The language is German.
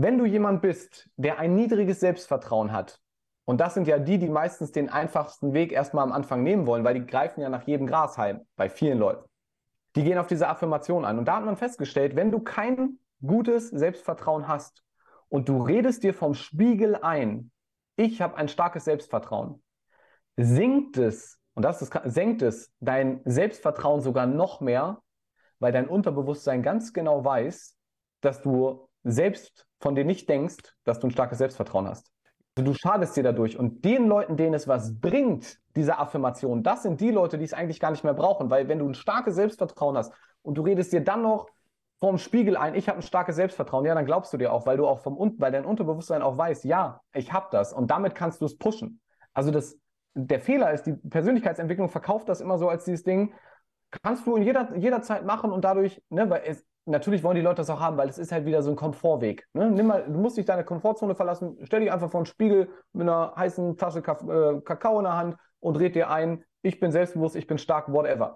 wenn du jemand bist, der ein niedriges Selbstvertrauen hat, und das sind ja die, die meistens den einfachsten Weg erstmal am Anfang nehmen wollen, weil die greifen ja nach jedem Grashalm bei vielen Leuten. Die gehen auf diese Affirmation ein. Und da hat man festgestellt, wenn du kein gutes Selbstvertrauen hast und du redest dir vom Spiegel ein, ich habe ein starkes Selbstvertrauen, sinkt es, und das ist, senkt es dein Selbstvertrauen sogar noch mehr, weil dein Unterbewusstsein ganz genau weiß, dass du selbst von dir nicht denkst, dass du ein starkes Selbstvertrauen hast. Also du schadest dir dadurch. Und den Leuten, denen es was bringt, diese Affirmation, das sind die Leute, die es eigentlich gar nicht mehr brauchen. Weil wenn du ein starkes Selbstvertrauen hast und du redest dir dann noch vom Spiegel ein, ich habe ein starkes Selbstvertrauen, ja, dann glaubst du dir auch, weil du auch vom weil dein Unterbewusstsein auch weiß, ja, ich habe das und damit kannst du es pushen. Also das, der Fehler ist, die Persönlichkeitsentwicklung verkauft das immer so als dieses Ding, kannst du in jeder, jeder Zeit machen und dadurch, ne, weil es, natürlich wollen die Leute das auch haben, weil es ist halt wieder so ein Komfortweg. Ne? Nimm mal, du musst dich deine Komfortzone verlassen, stell dich einfach vor einen Spiegel mit einer heißen Tasche Kakao in der Hand und red dir ein, ich bin selbstbewusst, ich bin stark, whatever.